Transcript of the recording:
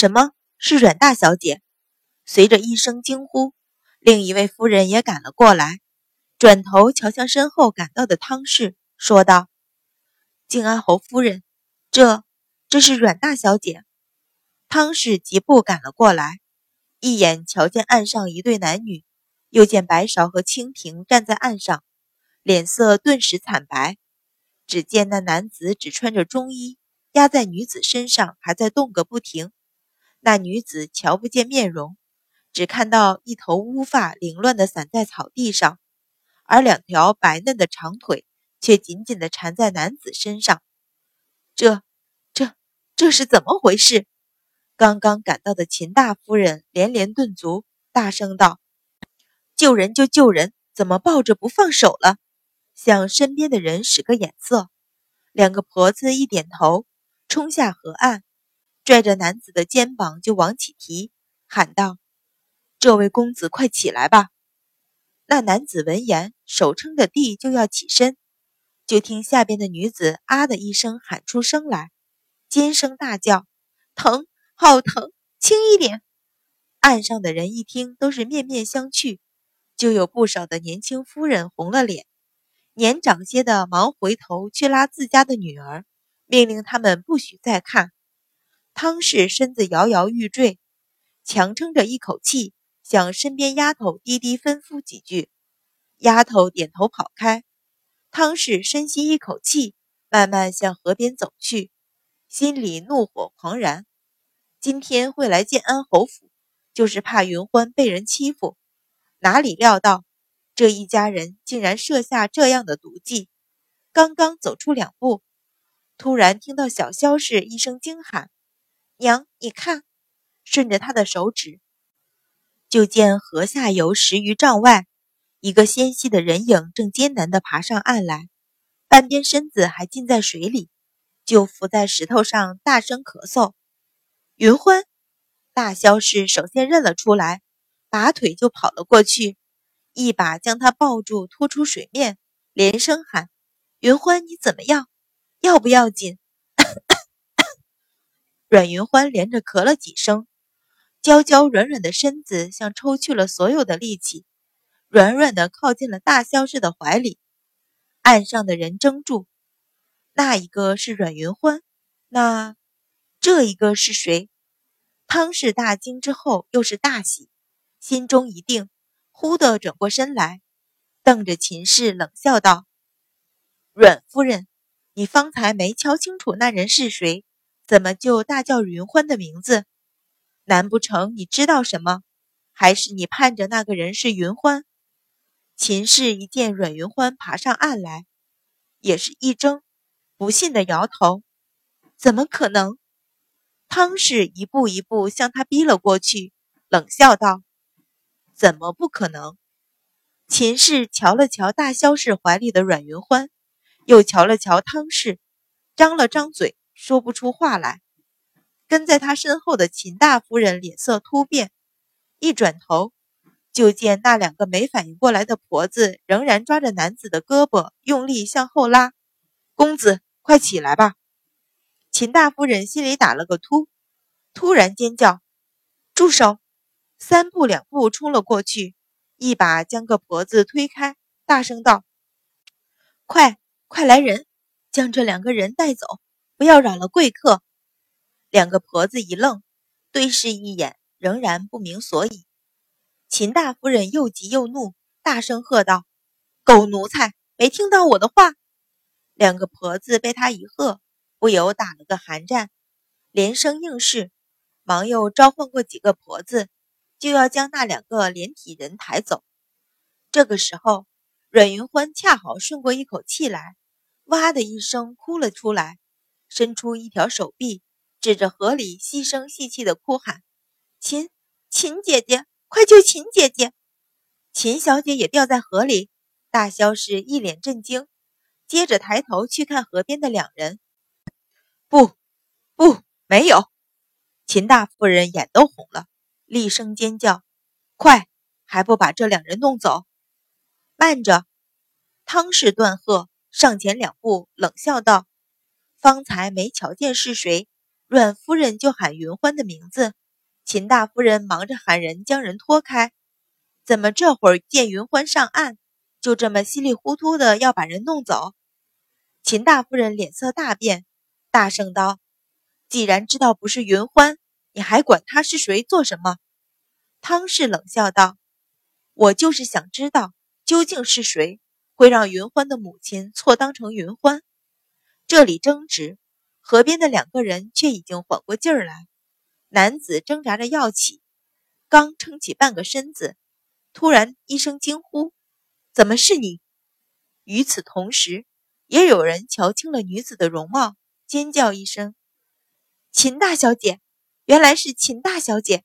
什么是阮大小姐？随着一声惊呼，另一位夫人也赶了过来，转头瞧向身后赶到的汤氏，说道：“静安侯夫人，这这是阮大小姐。”汤氏疾步赶了过来，一眼瞧见岸上一对男女，又见白芍和清平站在岸上，脸色顿时惨白。只见那男子只穿着中衣，压在女子身上，还在动个不停。那女子瞧不见面容，只看到一头乌发凌乱地散在草地上，而两条白嫩的长腿却紧紧地缠在男子身上。这、这、这是怎么回事？刚刚赶到的秦大夫人连连顿足，大声道：“救人就救人，怎么抱着不放手了？”向身边的人使个眼色，两个婆子一点头，冲下河岸，拽着男子的肩膀就往起提，喊道：“这位公子，快起来吧！”那男子闻言，手撑着地就要起身，就听下边的女子“啊”的一声喊出声来，尖声大叫：“疼，好疼，轻一点！”岸上的人一听，都是面面相觑，就有不少的年轻夫人红了脸。年长些的忙回头去拉自家的女儿，命令他们不许再看。汤氏身子摇摇欲坠，强撑着一口气，向身边丫头低低吩咐几句。丫头点头跑开。汤氏深吸一口气，慢慢向河边走去，心里怒火狂燃。今天会来建安侯府，就是怕云欢被人欺负，哪里料到。这一家人竟然设下这样的毒计！刚刚走出两步，突然听到小萧氏一声惊喊：“娘，你看！”顺着他的手指，就见河下游十余丈外，一个纤细的人影正艰难地爬上岸来，半边身子还浸在水里，就伏在石头上大声咳嗽。云欢，大萧氏首先认了出来，拔腿就跑了过去。一把将他抱住，拖出水面，连声喊：“云欢，你怎么样？要不要紧？”阮云欢连着咳了几声，娇娇软软的身子像抽去了所有的力气，软软的靠近了大萧氏的怀里。岸上的人怔住，那一个是阮云欢，那这一个是谁？汤氏大惊之后，又是大喜，心中一定。忽地转过身来，瞪着秦氏冷笑道：“阮夫人，你方才没瞧清楚那人是谁，怎么就大叫云欢的名字？难不成你知道什么？还是你盼着那个人是云欢？”秦氏一见阮云欢爬上岸来，也是一怔，不信的摇头：“怎么可能？”汤氏一步一步向他逼了过去，冷笑道。怎么不可能？秦氏瞧了瞧大萧氏怀里的阮云欢，又瞧了瞧汤氏，张了张嘴，说不出话来。跟在他身后的秦大夫人脸色突变，一转头，就见那两个没反应过来的婆子仍然抓着男子的胳膊，用力向后拉。公子，快起来吧！秦大夫人心里打了个突，突然尖叫：“住手！”三步两步冲了过去，一把将个婆子推开，大声道：“快快来人，将这两个人带走，不要扰了贵客。”两个婆子一愣，对视一眼，仍然不明所以。秦大夫人又急又怒，大声喝道：“狗奴才，没听到我的话！”两个婆子被他一喝，不由打了个寒战，连声应是，忙又召唤过几个婆子。就要将那两个连体人抬走。这个时候，阮云欢恰好顺过一口气来，哇的一声哭了出来，伸出一条手臂，指着河里细声细气的哭喊：“秦秦姐姐，快救秦姐姐！”秦小姐也掉在河里。大萧氏一脸震惊，接着抬头去看河边的两人，不，不，没有。秦大夫人眼都红了。厉声尖叫：“快，还不把这两人弄走！”慢着！汤氏断喝，上前两步，冷笑道：“方才没瞧见是谁，阮夫人就喊云欢的名字。秦大夫人忙着喊人将人拖开。怎么这会儿见云欢上岸，就这么稀里糊涂的要把人弄走？秦大夫人脸色大变，大声道：“既然知道不是云欢，你还管他是谁做什么？”汤氏冷笑道：“我就是想知道究竟是谁会让云欢的母亲错当成云欢。”这里争执，河边的两个人却已经缓过劲儿来。男子挣扎着要起，刚撑起半个身子。突然一声惊呼：“怎么是你？”与此同时，也有人瞧清了女子的容貌，尖叫一声：“秦大小姐！原来是秦大小姐！”